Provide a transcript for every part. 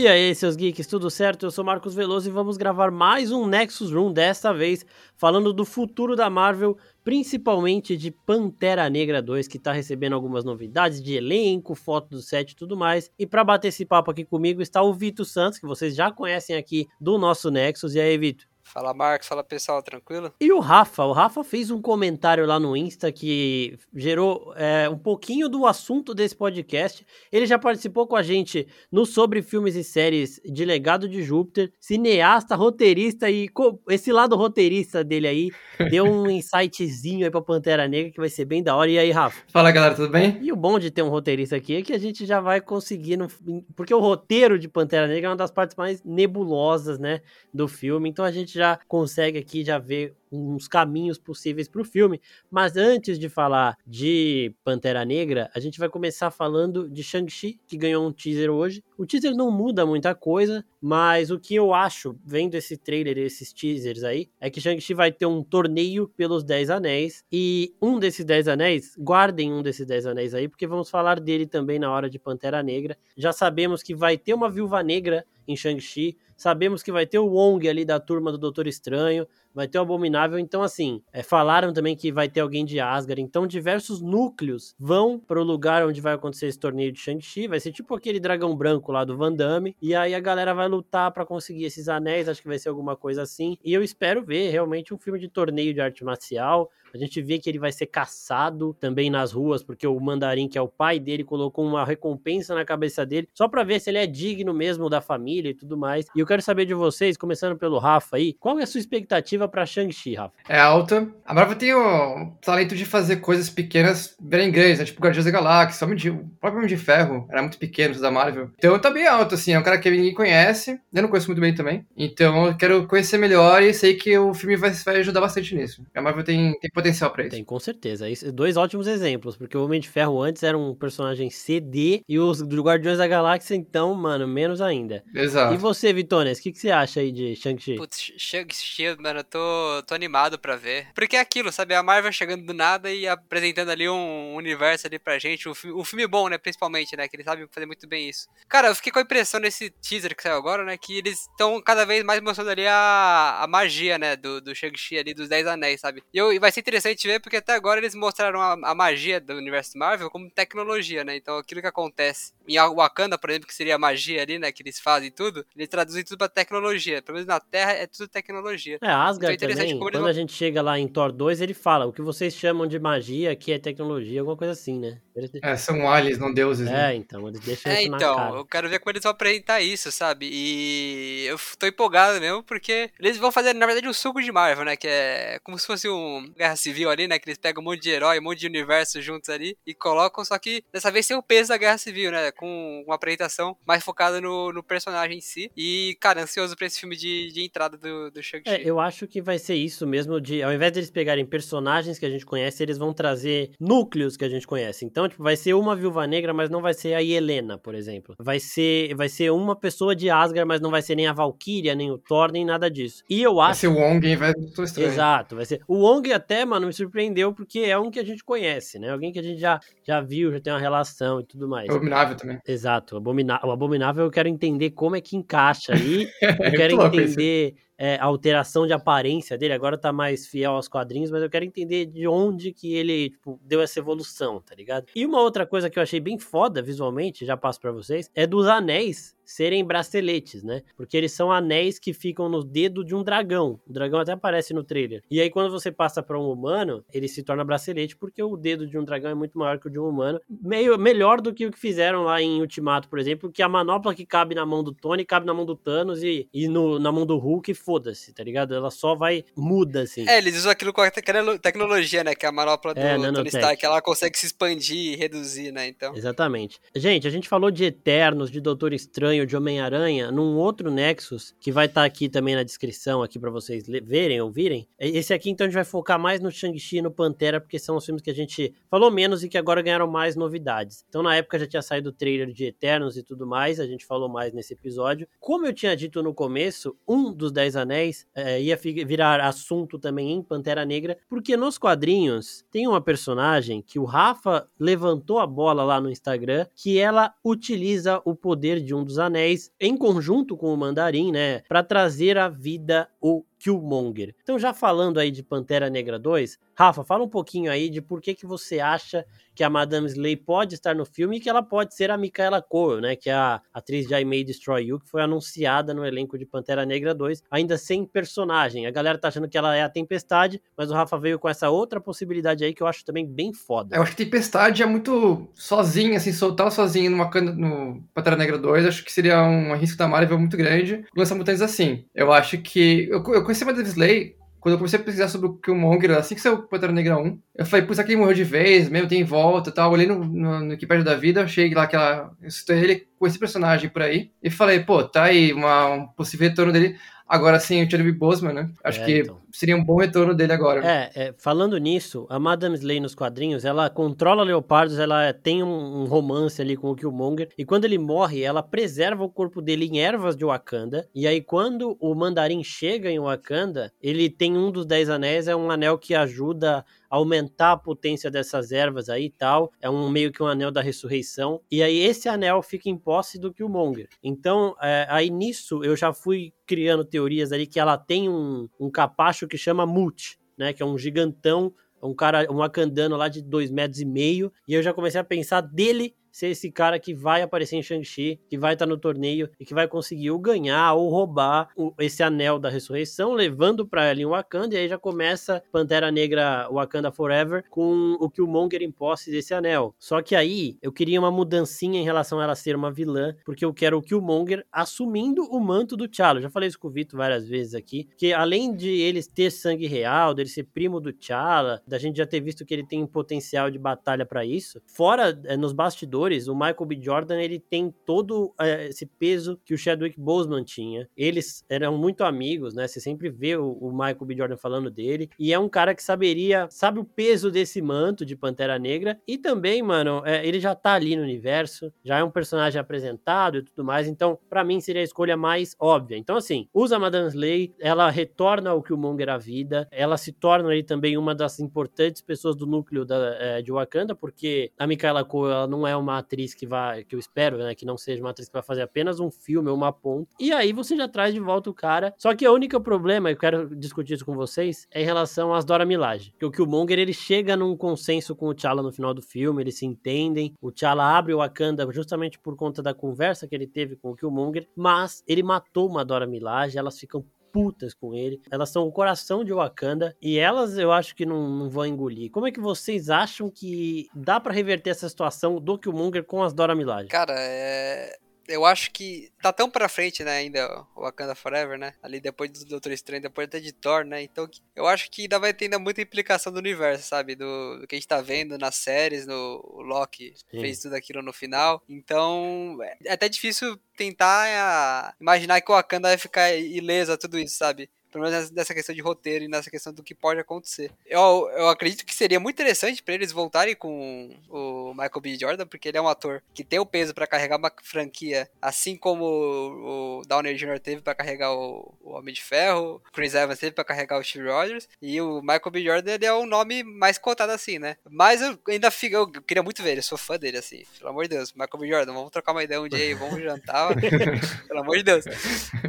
E aí, seus geeks, tudo certo? Eu sou Marcos Veloso e vamos gravar mais um Nexus Room, desta vez falando do futuro da Marvel, principalmente de Pantera Negra 2, que está recebendo algumas novidades de elenco, foto do set e tudo mais. E para bater esse papo aqui comigo está o Vitor Santos, que vocês já conhecem aqui do nosso Nexus. E aí, Vitor? Fala Marcos, fala pessoal, tranquilo? E o Rafa, o Rafa fez um comentário lá no Insta que gerou é, um pouquinho do assunto desse podcast. Ele já participou com a gente no Sobre Filmes e Séries de Legado de Júpiter, cineasta, roteirista e esse lado roteirista dele aí deu um insightzinho aí pra Pantera Negra que vai ser bem da hora. E aí, Rafa? Fala galera, tudo bem? E o bom de ter um roteirista aqui é que a gente já vai conseguindo, porque o roteiro de Pantera Negra é uma das partes mais nebulosas, né, do filme, então a gente já consegue aqui já ver uns caminhos possíveis para o filme. Mas antes de falar de Pantera Negra, a gente vai começar falando de Shang-Chi, que ganhou um teaser hoje. O teaser não muda muita coisa, mas o que eu acho, vendo esse trailer, esses teasers aí, é que Shang-Chi vai ter um torneio pelos Dez Anéis. E um desses Dez Anéis, guardem um desses Dez Anéis aí, porque vamos falar dele também na hora de Pantera Negra. Já sabemos que vai ter uma viúva negra em Shang-Chi. Sabemos que vai ter o Wong ali da turma do Doutor Estranho vai ter o Abominável. Então, assim, é, falaram também que vai ter alguém de Asgard. Então, diversos núcleos vão para o lugar onde vai acontecer esse torneio de Shang-Chi. Vai ser tipo aquele dragão branco lá do Van Damme. E aí a galera vai lutar para conseguir esses anéis. Acho que vai ser alguma coisa assim. E eu espero ver realmente um filme de torneio de arte marcial. A gente vê que ele vai ser caçado também nas ruas, porque o mandarim, que é o pai dele, colocou uma recompensa na cabeça dele, só para ver se ele é digno mesmo da família e tudo mais. E eu quero saber de vocês, começando pelo Rafa aí, qual é a sua expectativa para Shang-Chi, Rafa? É alta. A Marvel tem o talento de fazer coisas pequenas verem grandes, né? Tipo Guardiões da Galáxia, de, o próprio Homem de Ferro era muito pequeno da Marvel. Então tá bem alto, assim, é um cara que ninguém conhece, eu não conheço muito bem também. Então eu quero conhecer melhor e sei que o filme vai, vai ajudar bastante nisso. A Marvel tem, tem potencial para isso. Tem, com certeza. Isso, dois ótimos exemplos, porque o Homem de Ferro antes era um personagem CD e os do Guardiões da Galáxia, então, mano, menos ainda. Exato. E você, Vitones, o que, que você acha aí de Shang-Chi? Putz, Shang-Chi, mano, eu tô, tô animado pra ver. Porque é aquilo, sabe? A Marvel chegando do nada e apresentando ali um universo ali pra gente, um filme, um filme bom, né? Principalmente, né? Que eles sabem fazer muito bem isso. Cara, eu fiquei com a impressão nesse teaser que saiu agora, né? Que eles estão cada vez mais mostrando ali a, a magia, né? Do, do Shang-Chi ali, dos Dez Anéis, sabe? E, eu, e vai ser interessante ver porque até agora eles mostraram a, a, magia do universo Marvel como tecnologia, né? Então aquilo que acontece em Wakanda, por exemplo, que seria a magia ali, né? Que eles fazem tudo, eles traduzem tudo pra tecnologia. Pelo menos na Terra é tudo tecnologia. É, Asgard então, é também, quando vão... a gente chega lá em Thor 2, ele fala, o que vocês chamam de magia aqui é tecnologia, alguma coisa assim, né? É, são aliens, não deuses, é, né? então, eles deixam é, isso então, na cara. eu quero ver como eles vão apresentar isso, sabe? E eu tô empolgado mesmo, porque eles vão fazer, na verdade, um suco de Marvel, né? Que é como se fosse um Guerra Civil ali, né? Que eles pegam um monte de herói, um monte de universo juntos ali e colocam, só que dessa vez sem o peso da Guerra Civil, né? Com uma apresentação mais focada no, no personagem em si. E, cara, ansioso pra esse filme de, de entrada do, do Shang-Chi. É, eu acho que vai ser isso mesmo, de ao invés de eles pegarem personagens que a gente conhece, eles vão trazer núcleos que a gente conhece. Então, tipo, vai ser uma Viúva Negra, mas não vai ser a Helena, por exemplo. Vai ser, vai ser uma pessoa de Asgard, mas não vai ser nem a Valkyria, nem o Thor, nem nada disso. E eu acho... Vai ser o Wong em vez do Estranho. Exato, vai ser... O Wong até, mano, me surpreendeu, porque é um que a gente conhece, né? Alguém que a gente já, já viu, já tem uma relação e tudo mais. Abominável também. Exato, o Abominável, o Abominável eu quero entender como é que encaixa aí. eu quero entender é, a alteração de aparência dele, agora tá mais fiel aos quadrinhos, mas eu quero entender de onde que ele, tipo, deu essa evolução, tá ligado? E uma outra coisa que eu achei bem foda visualmente, já passo para vocês, é dos anéis serem braceletes, né? Porque eles são anéis que ficam no dedo de um dragão. O dragão até aparece no trailer. E aí, quando você passa para um humano, ele se torna bracelete, porque o dedo de um dragão é muito maior que o de um humano. Meio melhor do que o que fizeram lá em Ultimato, por exemplo, que a manopla que cabe na mão do Tony cabe na mão do Thanos e, e no, na mão do Hulk, foda-se, tá ligado? Ela só vai, muda, assim. É, eles usam aquilo com a tecnologia, né? Que é a manopla do é, Tony Stark, ela consegue se expandir e reduzir, né? Então. Exatamente. Gente, a gente falou de Eternos, de Doutor Estranho, de Homem-Aranha num outro Nexus, que vai estar tá aqui também na descrição aqui para vocês verem, ouvirem. Esse aqui então a gente vai focar mais no Shang-Chi e no Pantera, porque são os filmes que a gente falou menos e que agora ganharam mais novidades. Então na época já tinha saído o trailer de Eternos e tudo mais, a gente falou mais nesse episódio. Como eu tinha dito no começo, um dos Dez Anéis é, ia virar assunto também em Pantera Negra, porque nos quadrinhos tem uma personagem que o Rafa levantou a bola lá no Instagram, que ela utiliza o poder de um dos anéis Anéis em conjunto com o Mandarim, né, para trazer à vida o Killmonger. Então, já falando aí de Pantera Negra 2, Rafa, fala um pouquinho aí de por que, que você acha que a Madame Slay pode estar no filme e que ela pode ser a Micaela Cole, né, que é a atriz de I May Destroy You, que foi anunciada no elenco de Pantera Negra 2, ainda sem personagem. A galera tá achando que ela é a Tempestade, mas o Rafa veio com essa outra possibilidade aí que eu acho também bem foda. Eu acho que Tempestade é muito sozinha, assim, soltar sozinha numa no Pantera Negra 2, acho que seria um risco da Marvel muito grande lançar mutantes assim. Eu acho que... Eu, eu conheci a Madame Slay quando eu comecei a pesquisar sobre o Killmonger, assim que saiu o Pantera Negra 1, eu falei, pô, será que ele morreu de vez, mesmo tem volta e tal. Olhei no, no, no Wikipedia da vida, achei lá que ela ele com esse personagem por aí, e falei, pô, tá aí uma, um possível retorno dele. Agora sim, o Chadwick Boseman, né? Acho é, que então. Seria um bom retorno dele agora. É, é, falando nisso, a Madame Slay nos quadrinhos, ela controla leopardos, ela tem um, um, romance ali com o Killmonger, e quando ele morre, ela preserva o corpo dele em ervas de Wakanda, e aí quando o Mandarim chega em Wakanda, ele tem um dos Dez Anéis, é um anel que ajuda aumentar a potência dessas ervas aí e tal. É um meio que um anel da ressurreição. E aí esse anel fica em posse do Killmonger. Então, é, aí nisso eu já fui criando teorias ali que ela tem um, um capacho que chama Mut, né? Que é um gigantão um cara, um acandano lá de dois metros e meio, e eu já comecei a pensar dele ser esse cara que vai aparecer em Shang-Chi, que vai estar tá no torneio e que vai conseguir ou ganhar ou roubar o, esse anel da ressurreição, levando para ela em Wakanda, e aí já começa Pantera Negra Wakanda Forever com o Killmonger em posse desse anel. Só que aí eu queria uma mudancinha em relação a ela ser uma vilã, porque eu quero o Killmonger assumindo o manto do T'Challa. Já falei isso com o Vitor várias vezes aqui, que além de ele ter sangue real, dele ser primo do T'Challa, da gente já ter visto que ele tem potencial de batalha para isso, fora é, nos bastidores o Michael B. Jordan ele tem todo é, esse peso que o Chadwick Boseman tinha. Eles eram muito amigos, né? Você sempre vê o, o Michael B. Jordan falando dele. E é um cara que saberia, sabe o peso desse manto de Pantera Negra. E também, mano, é, ele já tá ali no universo, já é um personagem apresentado e tudo mais. Então, para mim, seria a escolha mais óbvia. Então, assim, usa Madame Slay, ela retorna ao Killmonger à vida, ela se torna aí também uma das importantes pessoas do núcleo da, é, de Wakanda, porque a Micaela Cole, ela não é uma atriz que vai, que eu espero, né, que não seja uma atriz que vai fazer apenas um filme ou uma ponta. E aí você já traz de volta o cara. Só que o único problema, eu quero discutir isso com vocês, é em relação às Dora Milaje. Que o Killmonger, ele chega num consenso com o T'Challa no final do filme, eles se entendem. O T'Challa abre o Wakanda justamente por conta da conversa que ele teve com o Killmonger, mas ele matou uma Dora Milaje, elas ficam putas com ele. Elas são o coração de Wakanda e elas eu acho que não, não vão engolir. Como é que vocês acham que dá para reverter essa situação do Killmonger com as Dora Milaje? Cara, é eu acho que tá tão pra frente, né, ainda o Wakanda Forever, né? Ali depois do Doutor Estranho, depois até de Thor, né? Então eu acho que ainda vai ter ainda muita implicação do universo, sabe? Do, do que a gente tá vendo nas séries, no o Loki Sim. fez tudo aquilo no final. Então é até difícil tentar é, imaginar que o Wakanda vai ficar ileso a tudo isso, sabe? Pelo menos nessa questão de roteiro e nessa questão do que pode acontecer. Eu, eu acredito que seria muito interessante para eles voltarem com o Michael B. Jordan, porque ele é um ator que tem o peso para carregar uma franquia, assim como o, Downey Jr. teve para carregar o, o, Homem de Ferro, o Chris Evans teve para carregar o Steve Rogers, e o Michael B. Jordan ele é o nome mais cotado assim, né? Mas eu ainda fico, eu queria muito ver ele, eu sou fã dele, assim. Pelo amor de Deus, Michael B. Jordan, vamos trocar uma ideia um dia aí, vamos jantar. Pelo amor de Deus.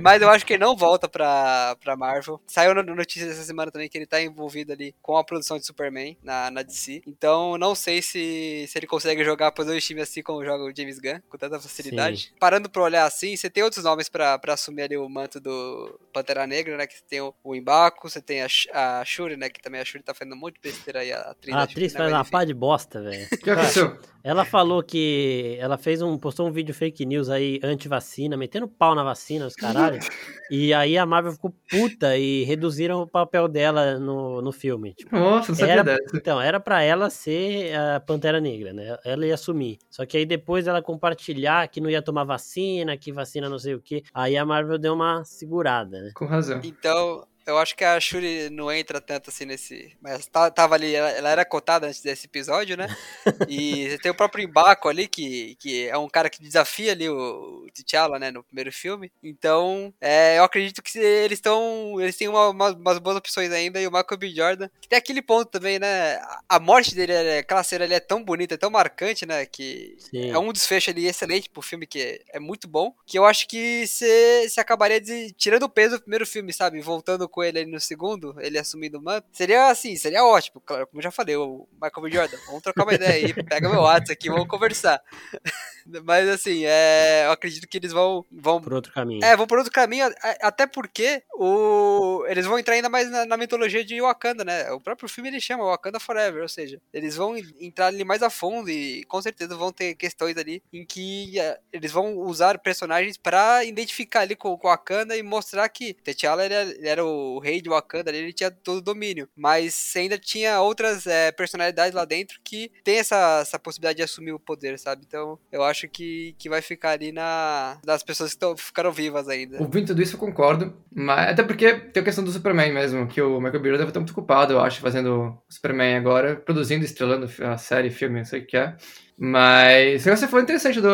Mas eu acho que ele não volta pra, pra Marvel Marvel. Saiu notícia essa semana também que ele tá envolvido ali com a produção de Superman na, na DC. Então, não sei se, se ele consegue jogar por dois times assim como joga o James Gunn, com tanta facilidade. Sim. Parando pra olhar assim, você tem outros nomes pra, pra assumir ali o manto do Pantera Negra, né? Que você tem o, o Embaco, você tem a, a Shuri, né? Que também a Shuri tá fazendo um monte de besteira aí, a atriz. A atriz né, faz uma pá de bosta, velho. O que aconteceu? Ela falou que ela fez um, postou um vídeo fake news aí anti-vacina, metendo pau na vacina, os caralho. e aí a Marvel ficou puta e reduziram o papel dela no, no filme. Tipo, Nossa, não sabia era, dessa. Então, era para ela ser a Pantera Negra, né? Ela ia assumir. Só que aí depois ela compartilhar que não ia tomar vacina, que vacina não sei o que. Aí a Marvel deu uma segurada, né? Com razão. Então, eu acho que a Shuri não entra tanto assim nesse. Mas tá, tava ali, ela, ela, era cotada antes desse episódio, né? E tem o próprio Embaco ali, que, que é um cara que desafia ali o, o T'Challa, né, no primeiro filme. Então, é, eu acredito que eles estão. Eles têm uma, uma, umas boas opções ainda, e o Michael B. Jordan. Que tem aquele ponto também, né? A morte dele, aquela cena ali é tão bonita, é tão marcante, né? Que Sim. é um desfecho ali excelente pro filme, que é, é muito bom. Que eu acho que você acabaria de, tirando o peso do primeiro filme, sabe? Voltando com ele ali no segundo, ele assumindo o manto. Seria assim, seria ótimo. Claro, como eu já falei, o Michael. Jordan, vamos trocar uma ideia aí, pega meu WhatsApp aqui, vamos conversar. Mas assim, é, eu acredito que eles vão, vão. Por outro caminho. É, vão por outro caminho, até porque o, eles vão entrar ainda mais na, na mitologia de Wakanda, né? O próprio filme ele chama Wakanda Forever, ou seja, eles vão entrar ali mais a fundo e com certeza vão ter questões ali em que é, eles vão usar personagens para identificar ali com, com Wakanda e mostrar que T'Challa ele, ele era o rei de Wakanda, ele tinha todo o domínio, mas ainda tinha outras é, personalidades lá dentro que tem essa, essa possibilidade de assumir o poder, sabe? Então eu acho que, que vai ficar ali na das pessoas que tão, ficaram vivas ainda. Ouvindo tudo isso eu concordo, mas até porque tem a questão do Superman mesmo, que o Michael B. deve estar muito ocupado, eu acho, fazendo Superman agora, produzindo, estrelando a série, filme, não sei o que é. Mas você for interessante do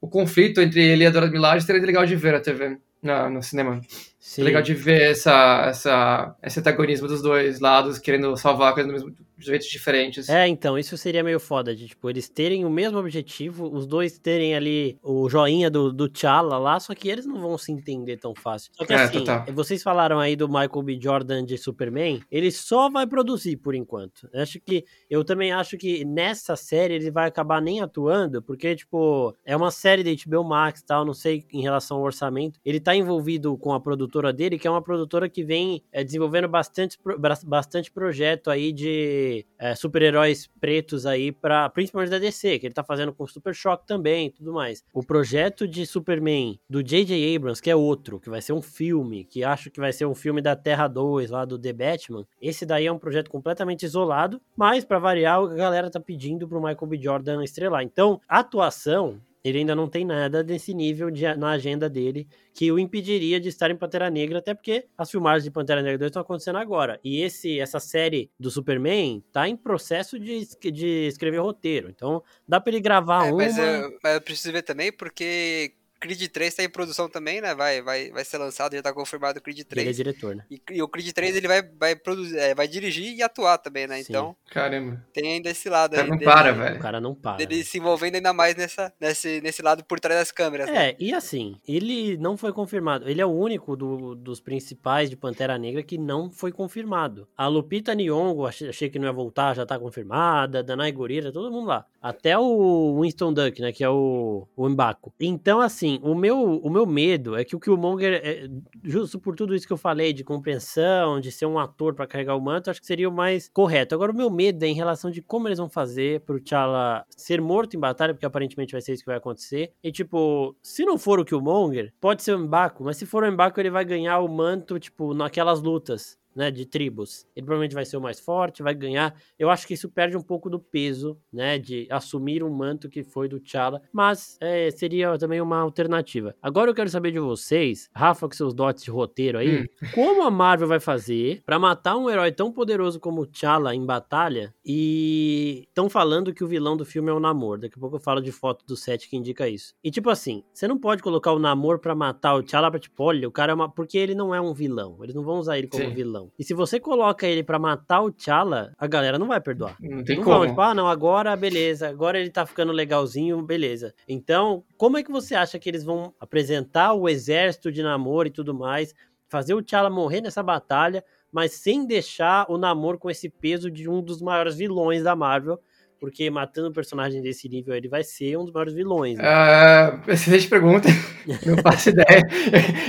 o conflito entre ele e a Dora Milaje, seria legal de ver na TV, na, no cinema. Sim. É legal de ver essa, essa, esse antagonismo dos dois lados, querendo salvar a coisa do mesmo, de jeitos diferentes. É, então, isso seria meio foda, de, tipo, eles terem o mesmo objetivo, os dois terem ali o joinha do, do T'Challa lá, só que eles não vão se entender tão fácil. Só que é, assim, total. vocês falaram aí do Michael B. Jordan de Superman, ele só vai produzir por enquanto. Eu acho que, eu também acho que nessa série ele vai acabar nem atuando, porque, tipo, é uma série da HBO Max tal, não sei em relação ao orçamento, ele tá envolvido com a produtora dele, que é uma produtora que vem é, desenvolvendo bastante, bastante projeto aí de é, super-heróis pretos aí, para principalmente da DC, que ele tá fazendo com Super Shock também e tudo mais. O projeto de Superman do J.J. Abrams, que é outro, que vai ser um filme, que acho que vai ser um filme da Terra 2 lá do The Batman, esse daí é um projeto completamente isolado, mas para variar, a galera tá pedindo pro Michael B. Jordan estrelar. Então, a atuação ele ainda não tem nada desse nível de, na agenda dele que o impediria de estar em Pantera Negra, até porque as filmagens de Pantera Negra 2 estão acontecendo agora. E esse essa série do Superman tá em processo de, de escrever roteiro. Então, dá para ele gravar é, uma... Mas eu, mas eu preciso ver também, porque Creed 3 tá em produção também, né? Vai, vai, vai ser lançado, já tá confirmado o Creed 3. Ele é diretor, né? E, e o Creed 3 ele vai, vai, produzir, é, vai dirigir e atuar também, né? Sim. Então. Caramba. Tem ainda esse lado aí. não dele, para, velho. O cara não para. Ele se envolvendo ainda mais nessa, nesse, nesse lado por trás das câmeras. É, né? e assim, ele não foi confirmado. Ele é o único do, dos principais de Pantera Negra que não foi confirmado. A Lupita Nyong'o, achei, achei que não ia voltar, já tá confirmada. Danai Gurira, todo mundo lá. Até o Winston Duck, né? Que é o, o Mbaco. Então, assim, o meu o meu medo é que o Killmonger, é, justo por tudo isso que eu falei, de compreensão, de ser um ator para carregar o manto, acho que seria o mais correto. Agora, o meu medo é em relação de como eles vão fazer pro T'Challa ser morto em batalha, porque aparentemente vai ser isso que vai acontecer. E, tipo, se não for o Killmonger, pode ser o Mbaku, mas se for o Mbaku, ele vai ganhar o manto, tipo, naquelas lutas né, de tribos. Ele provavelmente vai ser o mais forte, vai ganhar. Eu acho que isso perde um pouco do peso, né, de assumir um manto que foi do T'Challa, mas é, seria também uma alternativa. Agora eu quero saber de vocês, Rafa, com seus dotes de roteiro aí, hum. como a Marvel vai fazer para matar um herói tão poderoso como o T'Challa em batalha e estão falando que o vilão do filme é o Namor. Daqui a pouco eu falo de foto do set que indica isso. E tipo assim, você não pode colocar o Namor para matar o T'Challa pra tipo, olha, o cara é uma... Porque ele não é um vilão. Eles não vão usar ele como Sim. Vilão. E se você coloca ele para matar o T'Challa, a galera não vai perdoar. Não tem não como. Vão, tipo, ah, não, agora beleza, agora ele tá ficando legalzinho, beleza. Então, como é que você acha que eles vão apresentar o exército de namoro e tudo mais, fazer o T'Challa morrer nessa batalha, mas sem deixar o namoro com esse peso de um dos maiores vilões da Marvel, porque matando um personagem desse nível ele vai ser um dos maiores vilões. Né? Uh, excelente pergunta. Não faço ideia.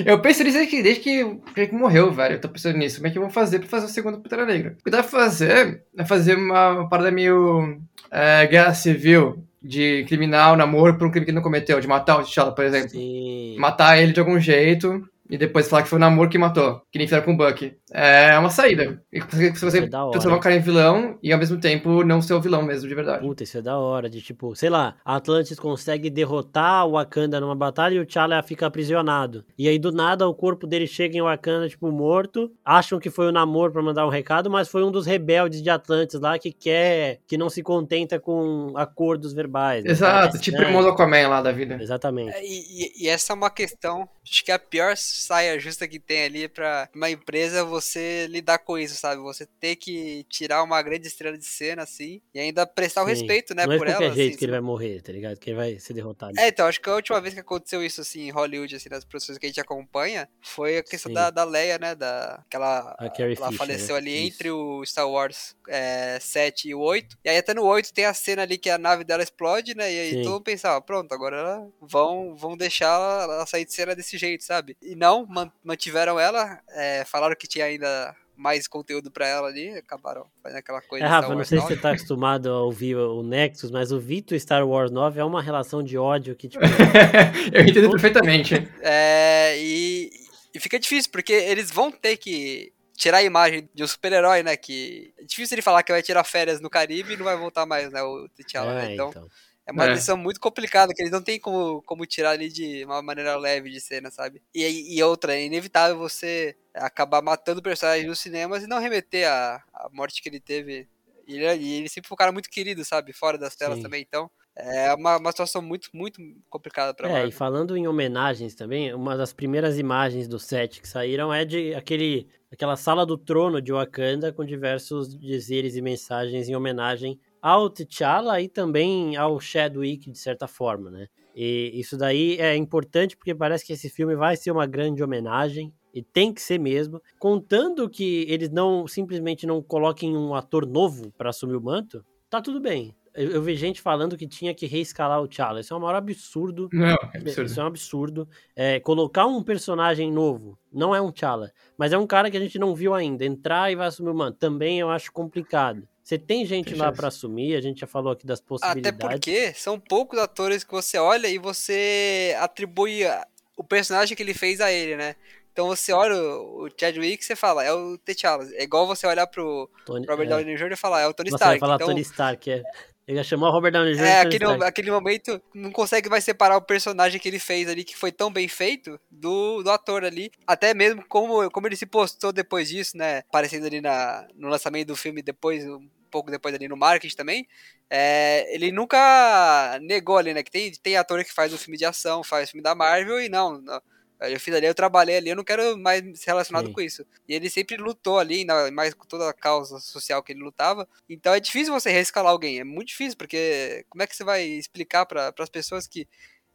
Eu penso nisso desde que, desde que, morreu, velho. Eu tô pensando nisso. Como é que vão fazer pra fazer o segundo Pantera Negra? O que dá pra fazer é fazer uma parada meio é, guerra civil de criminal, namoro por um crime que ele não cometeu, de matar o T'Challa, por exemplo. Sim. Matar ele de algum jeito e depois falar que foi o namoro que matou, que nem fizeram com o Bucky. É uma saída. E se você é transformar o cara em vilão e ao mesmo tempo não ser o vilão mesmo, de verdade. Puta, isso é da hora. De tipo, sei lá, a Atlantis consegue derrotar o Wakanda numa batalha e o T'Challa fica aprisionado. E aí do nada o corpo dele chega em Wakanda, tipo, morto. Acham que foi o namoro pra mandar um recado, mas foi um dos rebeldes de Atlantis lá que quer, que não se contenta com acordos verbais. né? Exato, Parece, tipo o modo Aquaman lá da vida. Exatamente. É, E, e- e essa é uma questão, acho que é a pior saia justa que tem ali pra uma empresa você lidar com isso, sabe? Você ter que tirar uma grande estrela de cena, assim, e ainda prestar o Sim. respeito, né, não é por ela. jeito assim, que ele vai morrer, tá ligado? Que ele vai ser derrotado. É, então, acho que a última vez que aconteceu isso, assim, em Hollywood, assim, nas produções que a gente acompanha, foi a questão Sim. da, da Leia, né, da, que ela, A Carrie ela Fisher, faleceu né? ali Isso. entre o Star Wars é, 7 e o 8, e aí até no 8 tem a cena ali que a nave dela explode, né, e aí Sim. todo mundo pensava, pronto, agora ela, vão, vão deixar ela, ela sair de cena desse jeito, sabe? E não, man- mantiveram ela, é, falaram que tinha ainda mais conteúdo pra ela ali, acabaram fazendo aquela coisa É, Star Rafa, não sei se nova. você tá acostumado a ouvir o Nexus, mas o Vito e Star Wars 9 é uma relação de ódio que, tipo, eu entendo perfeitamente. É, e, e fica difícil, porque eles vão ter que tirar a imagem de um super-herói, né? Que é difícil ele falar que vai tirar férias no Caribe e não vai voltar mais, né? O T'Challa, né? é, Então, então. É uma É. decisão muito complicada, que eles não tem como, como tirar ali de uma maneira leve de cena, sabe? E, e outra, é inevitável você acabar matando o personagem nos cinemas e não remeter a, a morte que ele teve. E ele, e ele sempre foi um cara muito querido, sabe? Fora das telas Sim. também, então... É uma, uma situação muito, muito complicada pra É, e falando em homenagens também, uma das primeiras imagens do set que saíram é de aquele, aquela sala do trono de Wakanda com diversos dizeres e mensagens em homenagem ao T'Challa e também ao Chadwick, de certa forma, né? E isso daí é importante porque parece que esse filme vai ser uma grande homenagem e tem que ser mesmo, contando que eles não simplesmente não coloquem um ator novo para assumir o manto, tá tudo bem. Eu, eu vi gente falando que tinha que reescalar o T'Challa. Isso é o maior absurdo Não, é absurdo. isso é um absurdo. É, colocar um personagem novo, não é um T'Challa, mas é um cara que a gente não viu ainda. Entrar e vai assumir o manto, também eu acho complicado. Você tem gente Tem lá pra assumir, a gente já falou aqui das Até possibilidades. porque são poucos atores que você olha e você atribui o personagem que ele fez a ele, né? Então você olha o o Chadwick e você fala, é o T'Challa. É igual você olhar pro Tony, Robert é. Downey Jr. e falar, é o Tony Nossa, Stark. falar Então, Tony Stark, é. Ele já chamou o Robert Downey Jr. é, aquele, Stark. aquele momento não consegue mais separar o personagem que ele fez ali, que foi tão bem feito, do, do ator ali. Até mesmo como, como ele se postou depois disso, né? Aparecendo ali na, no lançamento do filme depois, um pouco depois ali no marketing também. É, ele nunca negou ali, né? Que tem, tem ator que faz o filme de ação, faz filme da Marvel e não. não eu fiz ali, eu trabalhei ali, eu não quero mais ser relacionado Sim. com isso. E ele sempre lutou ali, mais com toda a causa social que ele lutava. Então é difícil você reescalar alguém, é muito difícil, porque como é que você vai explicar para as pessoas que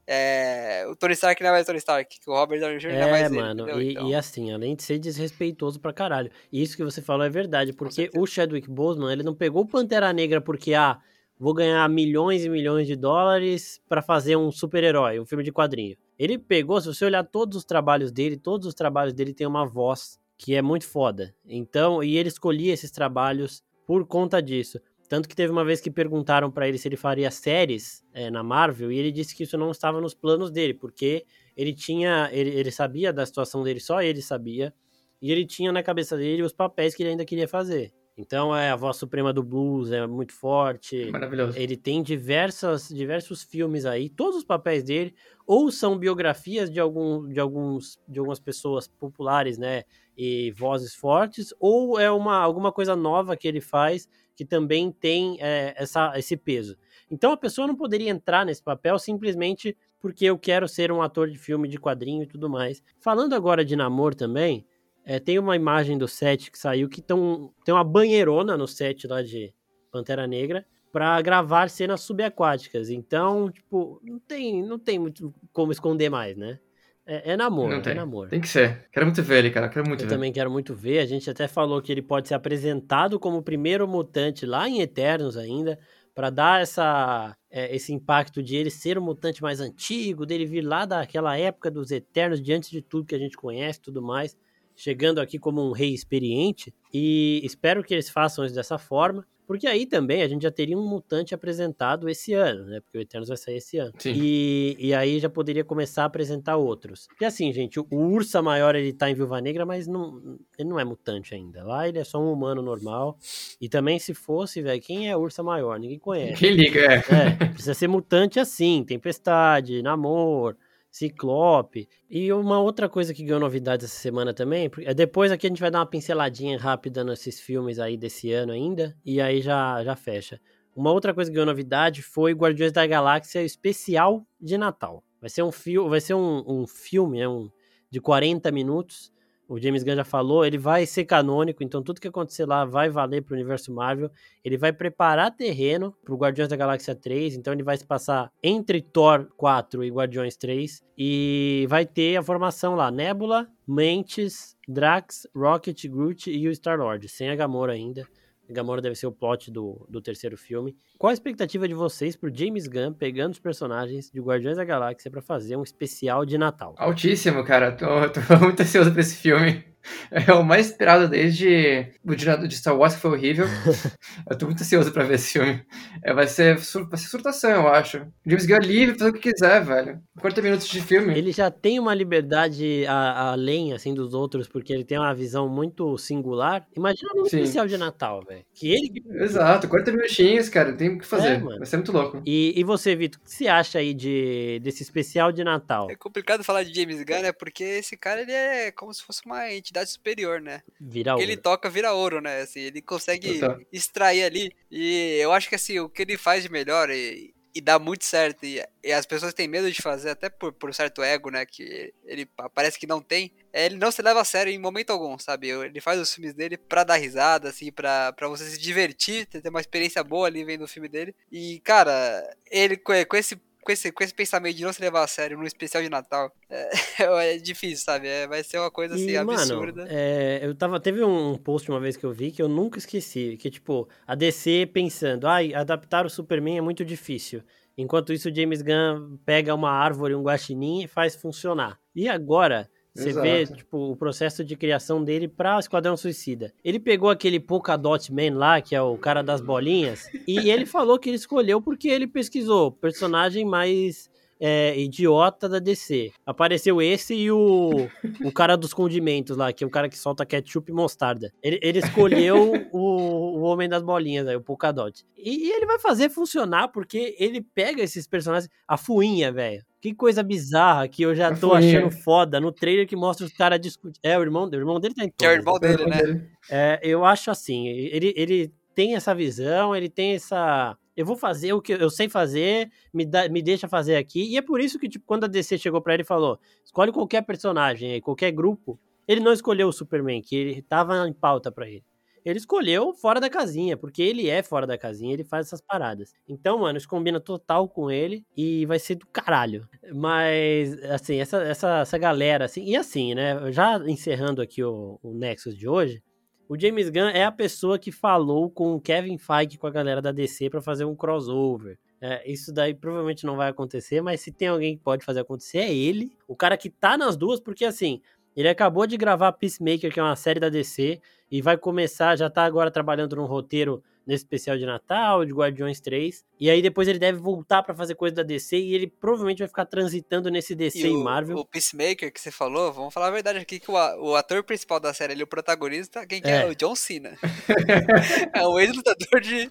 é, o Tony Stark não é mais o Tony Stark, que o Robert Downey Jr. não é É, mais ele, mano, entendeu? e, Então, e assim, além de ser desrespeitoso pra caralho. E isso que você falou é verdade, porque o Chadwick Boseman, ele não pegou o Pantera Negra porque, ah, vou ganhar milhões e milhões de dólares pra fazer um super-herói, um filme de quadrinho. Ele pegou, se você olhar todos os trabalhos dele, todos os trabalhos dele têm uma voz que é muito foda. Então, e ele escolhia esses trabalhos por conta disso. Tanto que teve uma vez que perguntaram pra ele se ele faria séries é, na Marvel, e ele disse que isso não estava nos planos dele, porque ele tinha. Ele, ele sabia da situação dele, só ele sabia. E ele tinha na cabeça dele os papéis que ele ainda queria fazer. Então é a voz suprema do blues, é muito forte. Maravilhoso. Ele tem diversas, diversos filmes aí, todos os papéis dele, ou são biografias de, algum, de, alguns, de algumas pessoas populares, né? E vozes fortes, ou é uma, alguma coisa nova que ele faz que também tem é, essa, esse peso. Então a pessoa não poderia entrar nesse papel simplesmente porque eu quero ser um ator de filme, de quadrinho e tudo mais. Falando agora de namoro também, é, tem uma imagem do set que saiu que tão, tem uma banheirona no set lá de Pantera Negra para gravar cenas subaquáticas. Então, tipo, não tem, não tem muito como esconder mais, né? É, é namoro, é tem. namoro. Tem que ser. Quero muito ver ele, cara. Quero muito Eu ver. também quero muito ver. A gente até falou que ele pode ser apresentado como o primeiro mutante lá em Eternos ainda, para dar essa, é, esse impacto de ele ser o mutante mais antigo, dele vir lá daquela época dos Eternos, diante de tudo que a gente conhece e tudo mais, chegando aqui como um rei experiente. E espero que eles façam isso dessa forma. Porque aí também a gente já teria um mutante apresentado esse ano, né? Porque o Eternos vai sair esse ano. Sim. E, e aí já poderia começar a apresentar outros. E assim, gente, o, Ursa Maior ele tá em Viúva Negra, mas não, ele não é mutante ainda. Lá ele é só um humano normal. E também se fosse, velho, quem é Ursa Maior? Ninguém conhece. Quem liga, é. É, precisa ser mutante assim, Tempestade, Namor, Ciclope. E uma outra coisa que ganhou novidades essa semana também, é depois aqui a gente vai dar uma pinceladinha rápida nesses filmes aí desse ano ainda, e aí já, já fecha. Uma outra coisa que ganhou novidade foi Guardiões da Galáxia especial de Natal. Vai ser um, fio, vai ser um, um filme né, um, de 40 minutos, o James Gunn já falou, ele vai ser canônico, então tudo que acontecer lá vai valer para o universo Marvel. Ele vai preparar terreno para o Guardiões da Galáxia 3, então ele vai se passar entre Thor 4 e Guardiões 3 e vai ter a formação lá: Nebula, Mantis, Drax, Rocket, Groot e o Star-Lord, sem a Gamora ainda. Gamora deve ser o plot do, do terceiro filme. Qual a expectativa de vocês pro James Gunn pegando os personagens de Guardiões da Galáxia para fazer um especial de Natal? Altíssimo, cara. Tô, tô muito ansioso pra esse filme. É o mais esperado desde o de Star Wars, que foi horrível. eu tô muito ansioso pra ver esse filme. É, vai, ser, vai ser surtação, eu acho. James Gunn é livre, fazer o que quiser, velho. 40 minutos de filme. Ele já tem uma liberdade a, além, assim, dos outros, porque ele tem uma visão muito singular. Imagina um Sim. especial de Natal, velho. Que ele... Exato, 40 minutinhos, cara. Tem o que fazer. É, mano. vai ser muito louco. E, e você, Vitor, o que você acha aí de, desse especial de Natal? É complicado falar de James Gunn, né? Porque esse cara, ele é como se fosse uma entidade superior, né? O que ouro. ele toca vira ouro, né? Assim, ele consegue Total. extrair ali. E eu acho que assim, o que ele faz de melhor e, e dá muito certo, e, e as pessoas têm medo de fazer, até por, por certo ego, né? Que ele pa- parece que não tem. É, ele não se leva a sério em momento algum, sabe? Ele faz os filmes dele pra dar risada, assim, pra, pra você se divertir, ter uma experiência boa ali vendo o filme dele. E, cara, ele com, com esse. Com esse, com esse pensamento de não se levar a sério num especial de Natal, é, é difícil, sabe? É, vai ser uma coisa assim E, mano, absurda. é, eu tava. Teve um post uma vez que eu vi que eu nunca esqueci. Que, tipo, a DC pensando, ai, adaptar o Superman é muito difícil. Enquanto isso, o James Gunn pega uma árvore, um guaxinim e faz funcionar. E agora, você vê, Exato. tipo, o processo de criação dele pra Esquadrão Suicida. Ele pegou aquele Polkadot Man lá, que é o cara das bolinhas, e ele falou que ele escolheu porque ele pesquisou personagem mais é, idiota da DC. Apareceu esse e o, o cara dos condimentos lá, que é o cara que solta ketchup e mostarda. Ele, ele escolheu o, o Homem das Bolinhas, aí, o Polkadot. E, e ele vai fazer funcionar porque ele pega esses personagens. A fuinha, velho. Que coisa bizarra que eu já tô fuinha. achando foda no trailer que mostra os caras discutindo. É, o irmão, o irmão dele tá em Que é o irmão dele, né? é, eu acho assim, ele, ele tem essa visão, ele tem essa. Eu vou fazer o que eu sei fazer, me, dá, me deixa fazer aqui. E é por isso que, tipo, quando a DC chegou pra ele e falou: escolhe qualquer personagem aí, qualquer grupo, ele não escolheu o Superman, que ele tava em pauta pra ele. Ele escolheu fora da casinha, porque ele é fora da casinha, ele faz essas paradas. Então, mano, isso combina total com ele e vai ser do caralho. Mas, assim, essa, essa, essa galera, assim, e assim, né, já encerrando aqui o, o Nexus de hoje, o James Gunn é a pessoa que falou com o Kevin Feige, com a galera da DC, pra fazer um crossover. É, isso daí provavelmente não vai acontecer, mas se tem alguém que pode fazer acontecer, é ele. O cara que tá nas duas, porque assim, ele acabou de gravar Peacemaker, que é uma série da DC, e vai começar, já tá agora trabalhando num roteiro nesse especial de Natal, de Guardiões 3. E aí depois ele deve voltar pra fazer coisa da DC e ele provavelmente vai ficar transitando nesse DC E e, o, Marvel. o Peacemaker que você falou, vamos falar a verdade aqui, que o, o ator principal da série, ele, o protagonista, quem que é? É. O John Cena. é um ex-lutador de,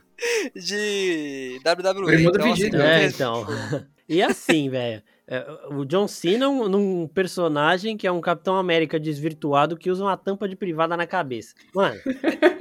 de WWE. O então, assim. É, é, então. e assim, velho. É, O John Cena num, num personagem que é um Capitão América desvirtuado que usa uma tampa de privada na cabeça. Mano,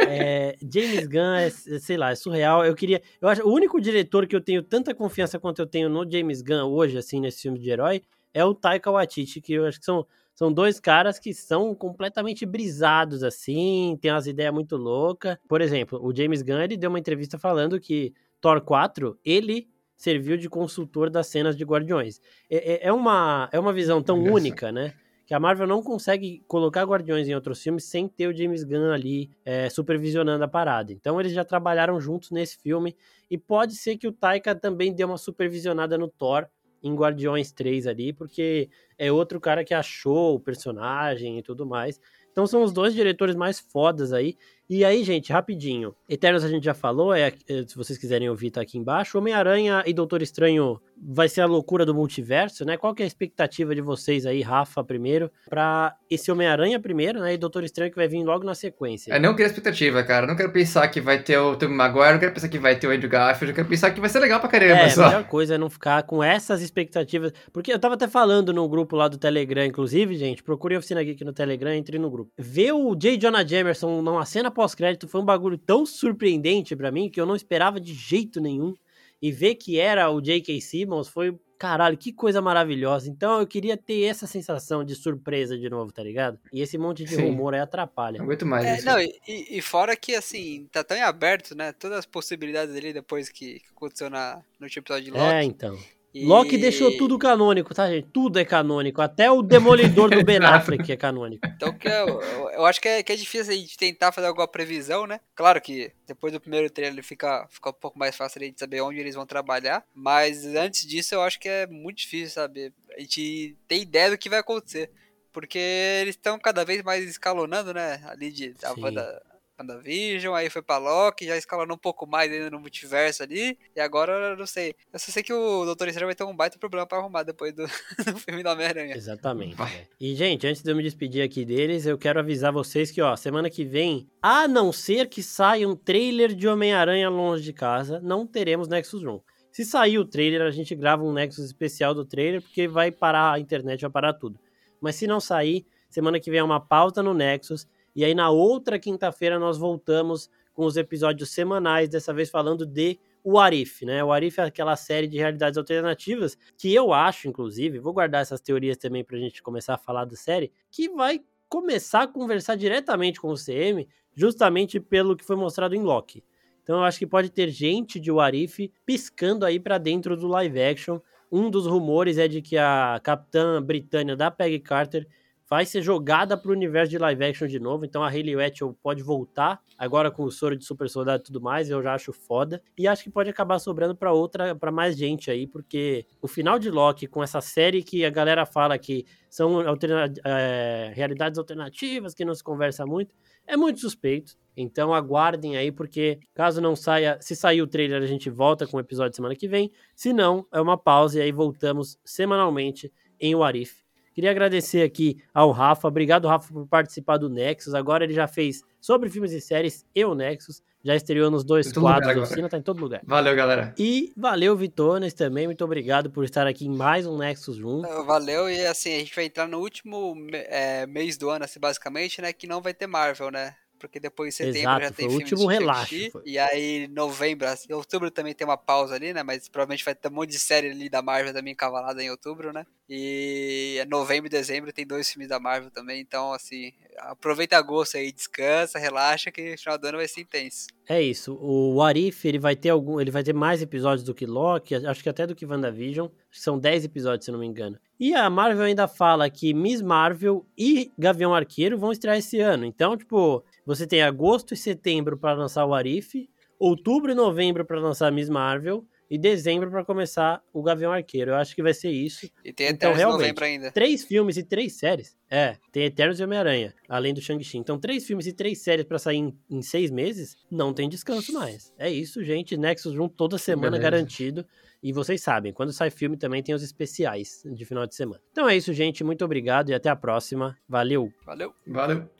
é, James Gunn é, é, sei lá, é surreal. Eu queria. Eu acho o único diretor que eu tenho tanta confiança quanto eu tenho no James Gunn hoje, assim, nesse filme de herói, é o Taika Waititi, que eu acho que são. São dois caras que são completamente brisados, assim, tem umas ideias muito loucas. Por exemplo, o James Gunn, ele deu uma entrevista falando que Thor 4, ele serviu de consultor das cenas de Guardiões. É, é- é uma, é uma visão tão única, né? Que a Marvel não consegue colocar Guardiões em outros filmes sem ter o James Gunn ali é, supervisionando a parada. Então eles já trabalharam juntos nesse filme. E pode ser que o Taika também dê uma supervisionada no Thor em Guardiões 3 ali, porque é outro cara que achou o personagem e tudo mais. Então são os dois diretores mais fodas aí. E aí, gente, rapidinho. Eternos a gente já falou, é, é se vocês quiserem ouvir, tá aqui embaixo. Homem-Aranha e Doutor Estranho vai ser a loucura do multiverso, né? Qual que é a expectativa de vocês aí, Rafa, primeiro, pra esse Homem-Aranha primeiro, né? E Doutor Estranho que vai vir logo na sequência. Eu não quero expectativa, cara. Eu não quero pensar que vai ter o Tobey Maguire, não quero pensar que vai ter o Andrew Garfield, eu quero pensar que vai ser legal pra caramba é, só. a melhor coisa é não ficar com essas expectativas. Porque eu tava até falando no grupo lá do Telegram, inclusive, gente, procure a Oficina Geek no Telegram, entre no grupo. Ver o J. Jonah Jamerson numa cena pós-crédito foi um bagulho tão surpreendente para mim que eu não esperava de jeito nenhum. E ver que era o J.K. Simmons foi caralho, que coisa maravilhosa. Então eu queria ter essa sensação de surpresa de novo, tá ligado? E esse monte de Sim. rumor aí atrapalha. Não aguento mais. É, não, e, e, fora que, assim, tá tão em aberto, né? Todas as possibilidades ali depois que, que aconteceu na, no episódio de Loki. É, então. E... Loki deixou tudo canônico, tá, gente? Tudo é canônico. Até o Demolidor do Ben Affleck é canônico. Então, que eu, eu acho que é, que é difícil a gente tentar fazer alguma previsão, né? Claro que depois do primeiro trailer fica, fica um pouco mais fácil de saber onde eles vão trabalhar. Mas antes disso, eu acho que é muito difícil saber. A gente tem ideia do que vai acontecer. Porque eles estão cada vez mais escalonando, né? Ali de, a banda WandaVision, aí foi pra Loki, já escalonou um pouco mais ainda no multiverso ali, e agora eu não sei. Eu só sei que o Doutor Estranho vai ter um baita problema pra arrumar depois do, do filme da Homem-Aranha. Exatamente. É. E, gente, antes de eu me despedir aqui deles, eu quero avisar vocês que, ó, semana que vem, a não ser que saia um trailer de Homem-Aranha longe de casa, não teremos Nexus Room. Se sair o trailer, a gente grava um Nexus especial do trailer, porque vai parar a internet, vai parar tudo. Mas se não sair, semana que vem é uma pauta no Nexus. E aí na outra quinta-feira nós voltamos com os episódios semanais, dessa vez falando de o Arif, né? O Arif é aquela série de realidades alternativas que eu acho, inclusive, vou guardar essas teorias também pra gente começar a falar da série, que vai começar a conversar diretamente com o CM, justamente pelo que foi mostrado em Loki. Então eu acho que pode ter gente de Warif piscando aí para dentro do live action. Um dos rumores é de que a Capitã Britânia da Peggy Carter vai ser jogada para o universo de live action de novo. Então a Hayley Atwell pode voltar agora com o soro de super soldado e tudo mais. Eu já acho foda e acho que pode acabar sobrando para outra, para mais gente aí, porque o final de Loki com essa série que a galera fala que são alterna é, realidades alternativas que não se conversa muito, é muito suspeito. Então aguardem aí, porque caso não saia, se sair o trailer, a gente volta com o episódio semana que vem. Se não, é uma pausa e aí voltamos semanalmente em Warif. Queria agradecer aqui ao Rafa. Obrigado, Rafa, por participar do Nexus. Agora ele já fez sobre filmes e séries e o Nexus. Já estreou nos dois quadros da oficina, tá em todo lugar. Valeu, galera. E valeu, Vitones, também. Muito obrigado por estar aqui em mais um Nexus junto. Valeu, e assim, a gente vai entrar no último é, mês do ano, assim, basicamente, né? Que não vai ter Marvel, né? Porque depois em setembro Exato, já tem foi filme o último relaxo. E aí novembro, assim, outubro também tem uma pausa ali, né? Mas provavelmente vai ter um monte de série ali da Marvel também encavalada em outubro, né? E novembro e dezembro tem dois filmes da Marvel também, então assim, aproveita agosto aí, descansa, relaxa que o final do ano vai ser intenso. É isso. O Arif, ele vai ter algum, ele vai ter mais episódios do que Loki, acho que até do que WandaVision. São 10 episódios, se não me engano. E a Marvel ainda fala que Miss Marvel e Gavião Arqueiro vão estrear esse ano. Então, tipo, você tem agosto e setembro para lançar o Arif, outubro e novembro para lançar Miss Marvel e dezembro para começar o Gavião Arqueiro. Eu acho que vai ser isso. E tem então, realmente, novembro ainda. Três filmes e três séries. É, tem Eternos e Homem-Aranha, além do Shang-Chi. Então, três filmes e três séries para sair em, em, seis meses, não tem descanso mais. É isso, gente. Nexus Room toda semana Beleza. garantido. E vocês sabem, quando sai filme também tem os especiais de final de semana. Então é isso, gente. Muito obrigado e até a próxima. Valeu. Valeu. Valeu.